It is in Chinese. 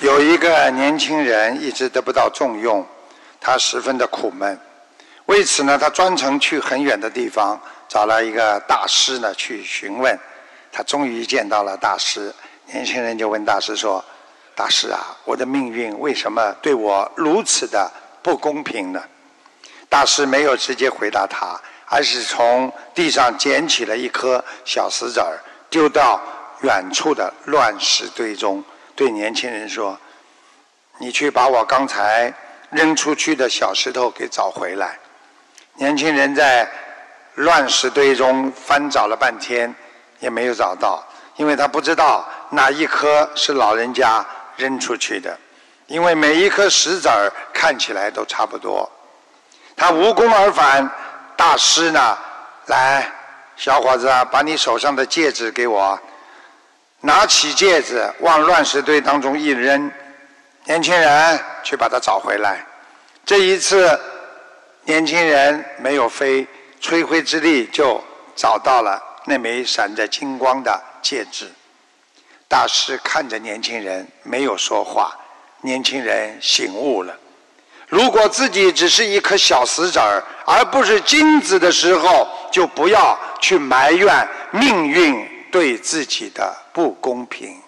有一个年轻人一直得不到重用，他十分的苦闷。为此呢，他专程去很远的地方找了一个大师呢去询问。他终于见到了大师，年轻人就问大师说：“大师啊，我的命运为什么对我如此的不公平呢？”大师没有直接回答他，而是从地上捡起了一颗小石子儿，丢到远处的乱石堆中。对年轻人说：“你去把我刚才扔出去的小石头给找回来。”年轻人在乱石堆中翻找了半天，也没有找到，因为他不知道哪一颗是老人家扔出去的，因为每一颗石子儿看起来都差不多。他无功而返，大师呢？来，小伙子，把你手上的戒指给我。拿起戒指往乱石堆当中一扔，年轻人去把它找回来。这一次，年轻人没有飞，吹灰之力就找到了那枚闪着金光的戒指。大师看着年轻人，没有说话。年轻人醒悟了：如果自己只是一颗小石子儿，而不是金子的时候，就不要去埋怨命运。对自己的不公平。